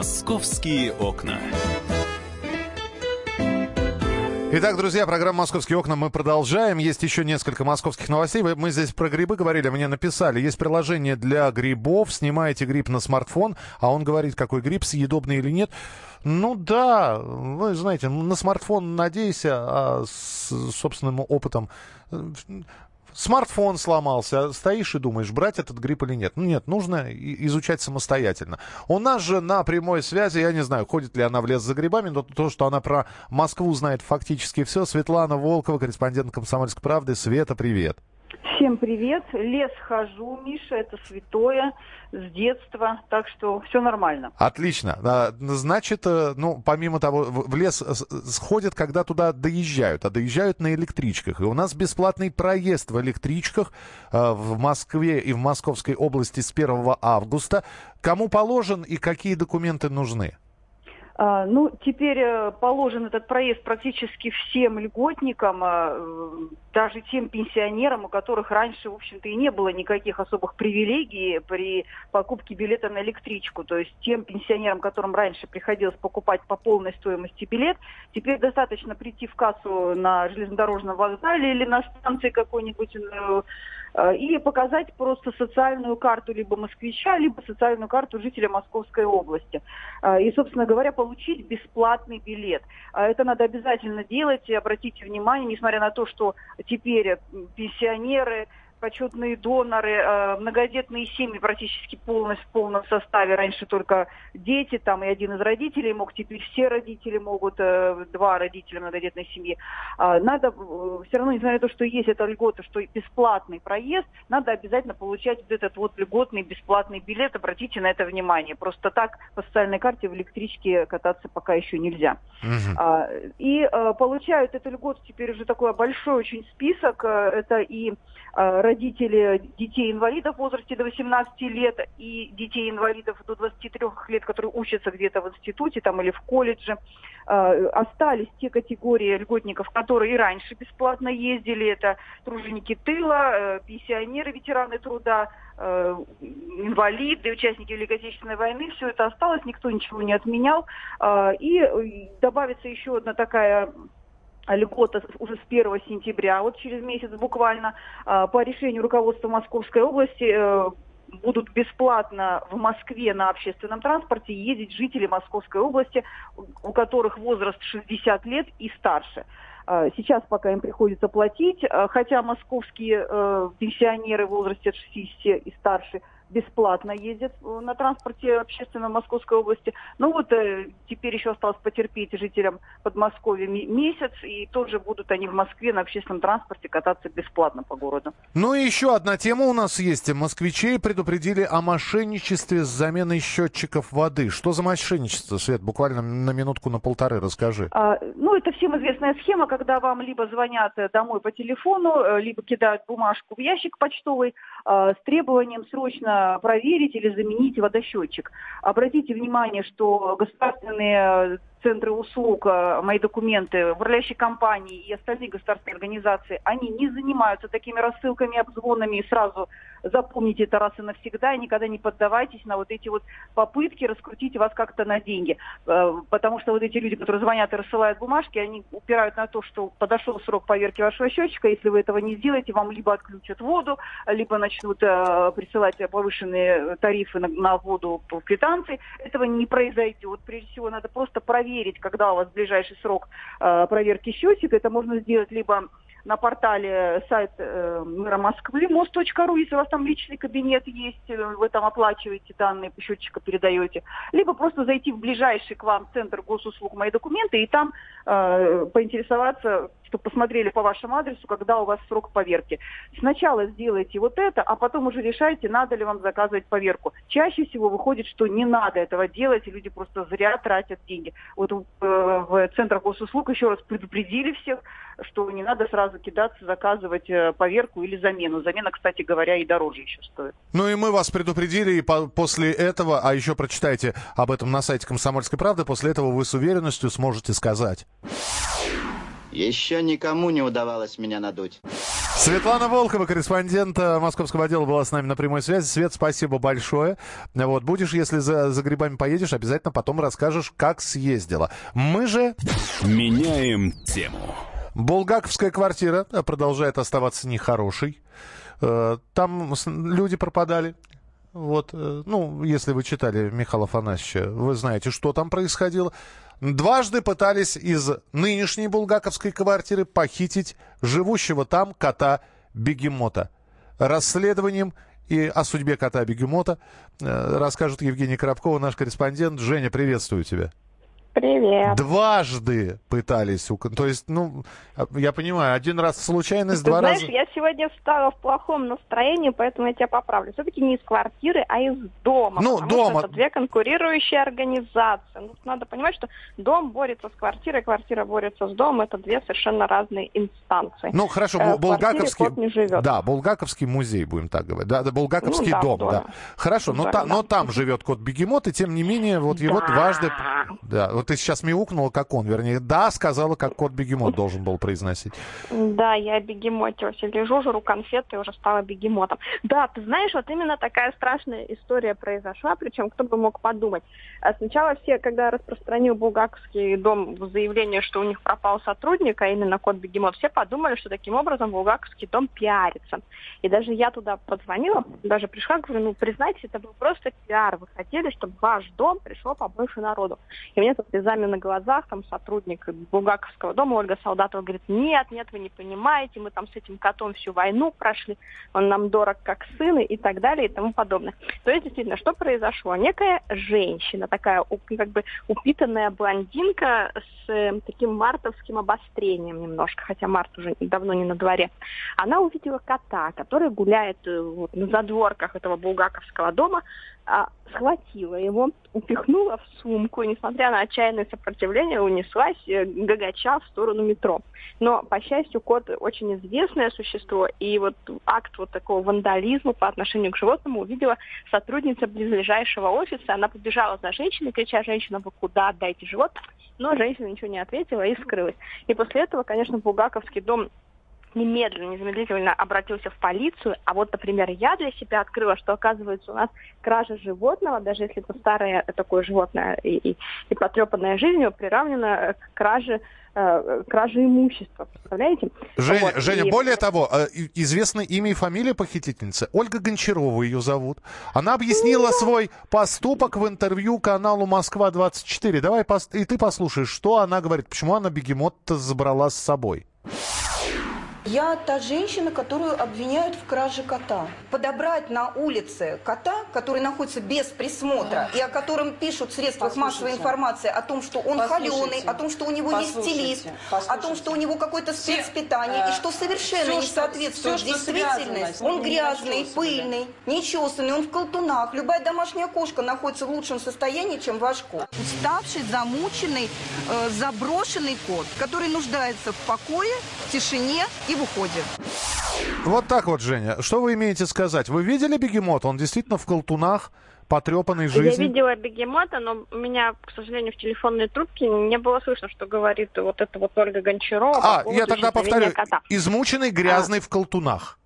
Московские окна. Итак, друзья, программа «Московские окна» мы продолжаем. Есть еще несколько московских новостей. Мы здесь про грибы говорили, мне написали. Есть приложение для грибов. Снимаете гриб на смартфон, а он говорит, какой гриб, съедобный или нет. Ну да, вы знаете, на смартфон надейся, а с собственным опытом смартфон сломался, стоишь и думаешь, брать этот грипп или нет. Ну нет, нужно изучать самостоятельно. У нас же на прямой связи, я не знаю, ходит ли она в лес за грибами, но то, что она про Москву знает фактически все. Светлана Волкова, корреспондент «Комсомольской правды». Света, привет. Всем привет. Лес хожу, Миша, это святое с детства, так что все нормально. Отлично. А, значит, э, ну, помимо того, в лес сходят, когда туда доезжают, а доезжают на электричках. И у нас бесплатный проезд в электричках э, в Москве и в Московской области с 1 августа. Кому положен и какие документы нужны? А, ну, теперь э, положен этот проезд практически всем льготникам, э, даже тем пенсионерам, у которых раньше, в общем-то, и не было никаких особых привилегий при покупке билета на электричку. То есть тем пенсионерам, которым раньше приходилось покупать по полной стоимости билет, теперь достаточно прийти в кассу на железнодорожном вокзале или на станции какой-нибудь Э, и показать просто социальную карту либо москвича, либо социальную карту жителя Московской области. Э, и, собственно говоря, получить бесплатный билет. Э, это надо обязательно делать. И обратите внимание, несмотря на то, что теперь пенсионеры, почетные доноры, э, многодетные семьи практически полностью в полном составе. Раньше только дети, там и один из родителей мог, теперь все родители могут, э, два родителя многодетной семьи. Э, надо, э, все равно, несмотря на то, что есть эта льгота, что бесплатный проезд, надо обязательно получать вот этот вот льготный бесплатный билет. Обратите на это внимание. Просто так по социальной карте в электричке кататься пока еще нельзя. Угу. И получают эту льготу теперь уже такой большой очень список. Это и родители детей-инвалидов в возрасте до 18 лет и детей-инвалидов до 23 лет, которые учатся где-то в институте там, или в колледже. Э, остались те категории льготников, которые и раньше бесплатно ездили. Это труженики тыла, э, пенсионеры, ветераны труда, э, инвалиды, участники Великой Отечественной войны. Все это осталось, никто ничего не отменял. И добавится еще одна такая льгота уже с 1 сентября, вот через месяц буквально, а, по решению руководства Московской области э, будут бесплатно в Москве на общественном транспорте ездить жители Московской области, у которых возраст 60 лет и старше. А, сейчас пока им приходится платить, а, хотя московские э, пенсионеры в возрасте от 60 и старше – бесплатно ездят э, на транспорте общественном Московской области. Ну вот э, теперь еще осталось потерпеть жителям Подмосковья месяц, и тоже будут они в Москве на общественном транспорте кататься бесплатно по городу. Ну и еще одна тема у нас есть. Москвичей предупредили о мошенничестве с заменой счетчиков воды. Что за мошенничество, Свет? Буквально на минутку, на полторы расскажи. А, ну, это всем известная схема, когда вам либо звонят э, домой по телефону, либо кидают бумажку в ящик почтовый а, с требованием срочно проверить или заменить водосчетчик. Обратите внимание, что государственные центры услуг, э, мои документы, управляющие компании и остальные государственные организации, они не занимаются такими рассылками, обзвонами и сразу запомните это раз и навсегда, и никогда не поддавайтесь на вот эти вот попытки раскрутить вас как-то на деньги. Э, потому что вот эти люди, которые звонят и рассылают бумажки, они упирают на то, что подошел срок поверки вашего счетчика, если вы этого не сделаете, вам либо отключат воду, либо начнут э, присылать повышенные тарифы на, воду по квитанции. Этого не произойдет. Прежде всего, надо просто проверить, когда у вас ближайший срок э, проверки счетчика. Это можно сделать либо на портале сайт э, мэра Москвы, мост.ру, если у вас там личный кабинет есть, э, вы там оплачиваете данные, счетчика передаете. Либо просто зайти в ближайший к вам центр госуслуг «Мои документы» и там э, поинтересоваться, чтобы посмотрели по вашему адресу, когда у вас срок поверки. Сначала сделайте вот это, а потом уже решайте, надо ли вам заказывать поверку. Чаще всего выходит, что не надо этого делать, и люди просто зря тратят деньги. Вот э, в центрах госуслуг еще раз предупредили всех, что не надо сразу кидаться, заказывать э, поверку или замену. Замена, кстати говоря, и дороже еще стоит. Ну и мы вас предупредили, и по после этого, а еще прочитайте об этом на сайте «Комсомольской правды», после этого вы с уверенностью сможете сказать. Еще никому не удавалось меня надуть. Светлана Волкова, корреспондент э, московского отдела, была с нами на прямой связи. Свет, спасибо большое. Вот, будешь, если за, за грибами поедешь, обязательно потом расскажешь, как съездила. Мы же... Меняем тему. Булгаковская квартира э, продолжает оставаться нехорошей. Э, там люди пропадали. Вот, ну, если вы читали Михаила Афанасьевича, вы знаете, что там происходило. Дважды пытались из нынешней булгаковской квартиры похитить живущего там кота-бегемота. Расследованием и о судьбе кота-бегемота э, расскажет Евгений Коробкова, наш корреспондент. Женя, приветствую тебя. Привет. Дважды пытались. То есть, ну, я понимаю, один раз случайность, Ты два знаешь, раза... я сегодня встала в плохом настроении, поэтому я тебя поправлю. Все-таки не из квартиры, а из дома. Ну, дома. Это две конкурирующие организации. Ну, надо понимать, что дом борется с квартирой, квартира борется с домом. Это две совершенно разные инстанции. Ну, хорошо, Э, Булгаковский... Да, Булгаковский музей, будем так говорить. Да, да Булгаковский Ну, да, дом, да. Хорошо, но, Да, та- да. но там живет кот-бегемот, и тем не менее, вот его Да. дважды... Да, вот ты сейчас мяукнула, как он, вернее, да, сказала, как кот-бегемот должен был произносить. Да, я бегемотилась. Лежу, жру конфеты уже стала бегемотом. Да, ты знаешь, вот именно такая страшная история произошла, причем кто бы мог подумать. А Сначала все, когда распространил Булгаковский дом заявление, что у них пропал сотрудник, а именно кот-бегемот, все подумали, что таким образом Булгаковский дом пиарится. И даже я туда позвонила, даже пришла, говорю, ну, признайте, это был просто пиар. Вы хотели, чтобы ваш дом пришло побольше народу. И мне тут слезами на глазах, там сотрудник Булгаковского дома, Ольга Солдатова, говорит, нет, нет, вы не понимаете, мы там с этим котом всю войну прошли, он нам дорог как сын и так далее и тому подобное. То есть, действительно, что произошло? Некая женщина, такая как бы упитанная блондинка с э, таким мартовским обострением немножко, хотя март уже давно не на дворе, она увидела кота, который гуляет э, вот, на задворках этого булгаковского дома, а, схватила его, упихнула в сумку, и, несмотря на отчаянное сопротивление, унеслась э, гагача в сторону метро. Но, по счастью, кот очень известное существо, и вот акт вот такого вандализма по отношению к животному увидела сотрудница близлежащего офиса. Она побежала за женщиной, крича, женщина, вы куда, отдайте животное? Но женщина ничего не ответила и скрылась. И после этого, конечно, Булгаковский дом немедленно, незамедлительно обратился в полицию. А вот, например, я для себя открыла, что, оказывается, у нас кража животного, даже если это старое такое животное и, и, и потрепанная жизнью, приравнена к краже, э, краже имущества. Представляете? Женя, Вот, Женя и- более того, э, известно имя и фамилия похитительницы. Ольга Гончарова ее зовут. Она объяснила свой поступок в интервью каналу «Москва-24». Давай и ты послушаешь, что она говорит, почему она бегемот-то забрала с собой. Я та женщина, которую обвиняют в краже кота. Подобрать на улице кота, который находится без присмотра, и о котором пишут в средствах массовой информации о том, что он Послушайте. холеный, о том, что у него есть Послушайте. стилист, о Послушайте. том, что у него какое-то Все, спецпитание, э, и что совершенно всё, не соответствует связано действительности. Он грязный, пыльный, нечесанный, он в колтунах. Любая домашняя кошка находится в лучшем состоянии, чем ваш кот. Уставший, замученный, э, заброшенный кот, который нуждается в покое, в тишине и в уходе. Вот так вот, Женя. Что вы имеете сказать? Вы видели бегемот? Он действительно в колтунах, потрепанной Я жизнью. видела бегемота, но у меня, к сожалению, в телефонной трубке не было слышно, что говорит вот эта вот Ольга Гончарова. по А, поводу я тогда повторю. кота. Измученный, грязный в колтунах.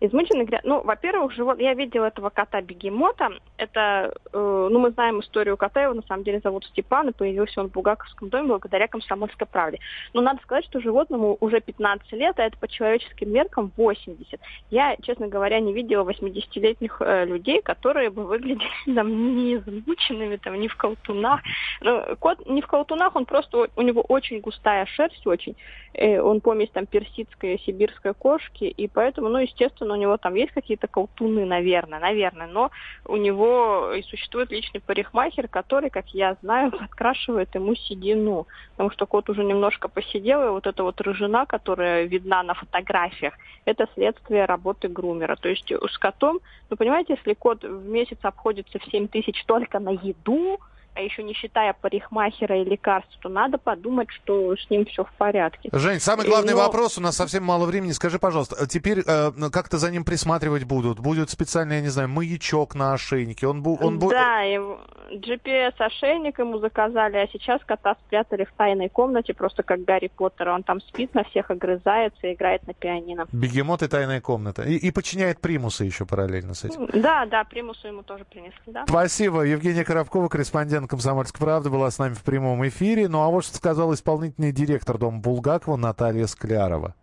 Измученный гря- Ну, во-первых, живот... я видела этого кота-бегемота. Это, э, ну, мы знаем историю кота, его на самом деле зовут Степан, и появился он в Бугаковском доме благодаря комсомольской правде. Но надо сказать, что животному уже 15 лет, а это по человеческим меркам 80. Я, честно говоря, не видела 80-летних э, людей, которые бы выглядели там не измученными, там, не в колтунах. Ну, кот не в колтунах, он просто, у него очень густая шерсть, очень. Э, он помесь там персидской, сибирской кошки, и поэтому, ну, естественно, у него там есть какие-то колтуны, наверное, наверное, но у него и существует личный парикмахер, который, как я знаю, подкрашивает ему седину, потому что кот уже немножко посидел, и вот эта вот рыжина, которая видна на фотографиях, это следствие работы грумера. То есть с котом, ну, понимаете, если кот в месяц обходится в 7 тысяч только на еду, а еще не считая парикмахера и лекарств, то надо подумать, что с ним все в порядке. Жень, самый главный Но- вопрос, у нас совсем мало времени. Скажи, пожалуйста, а теперь э, как-то за ним присматривать будут? Будет специальный, я не знаю, маячок на ошейнике? Он, бу- он бу- Да, его, GPS-ошейник ему заказали, а сейчас кота спрятали в тайной комнате, просто как Гарри Поттер. Он там спит, на всех огрызается и играет на пианино. Бегемот и тайная комната. И, и подчиняет примусы еще параллельно с этим. Да, да, примусу ему тоже принесли, да. Спасибо. Евгения Коробкова, корреспондент «Комсомольской правды», была с нами в прямом эфире. Ну а вот что сказал исполнительный директор дома Булгакова Наталья Склярова.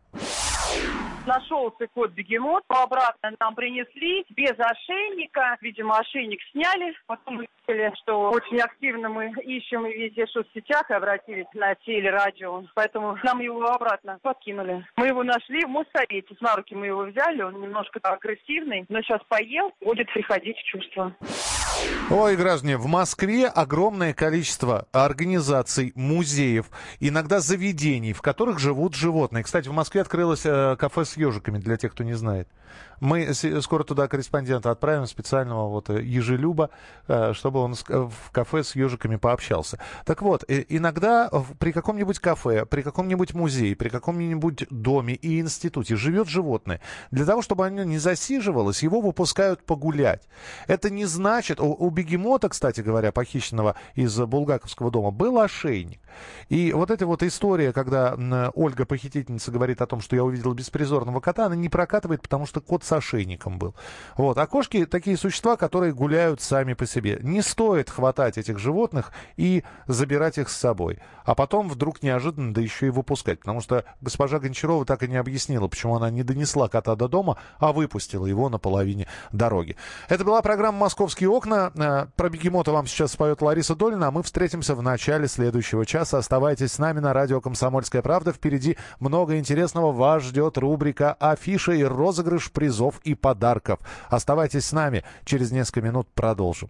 Нашелся кот-бегемот, обратно нам принесли, без ошейника. Видимо, ошейник сняли. Потом мы видели, что очень активно мы ищем и везде в соцсетях и обратились на телерадио. Поэтому нам его обратно подкинули. Мы его нашли в Моссовете. На руки мы его взяли. Он немножко агрессивный, но сейчас поел, будет приходить в чувство. Ой, граждане, в Москве огромное количество организаций, музеев, иногда заведений, в которых живут животные. Кстати, в Москве открылось э, кафе с ежиками, для тех, кто не знает. Мы скоро туда корреспондента отправим, специального вот э, ежелюба, э, чтобы он в кафе с ежиками пообщался. Так вот, иногда при каком-нибудь кафе, при каком-нибудь музее, при каком-нибудь доме и институте живет животное. Для того, чтобы оно не засиживалось, его выпускают погулять. Это не значит... У бегемота, кстати говоря, похищенного из Булгаковского дома, был ошейник. И вот эта вот история, когда Ольга, похитительница, говорит о том, что я увидела беспризорного кота, она не прокатывает, потому что кот с ошейником был. Вот. А кошки такие существа, которые гуляют сами по себе. Не стоит хватать этих животных и забирать их с собой. А потом вдруг неожиданно, да еще и выпускать. Потому что госпожа Гончарова так и не объяснила, почему она не донесла кота до дома, а выпустила его на половине дороги. Это была программа «Московские окна». Э, про бегемота вам сейчас споет Лариса Долина, а мы встретимся в начале следующего часа. Оставайтесь с нами на радио «Комсомольская правда». Впереди много интересного. Вас ждет рубрика «Афиша» и розыгрыш призов и подарков. Оставайтесь с нами. Через несколько минут продолжим.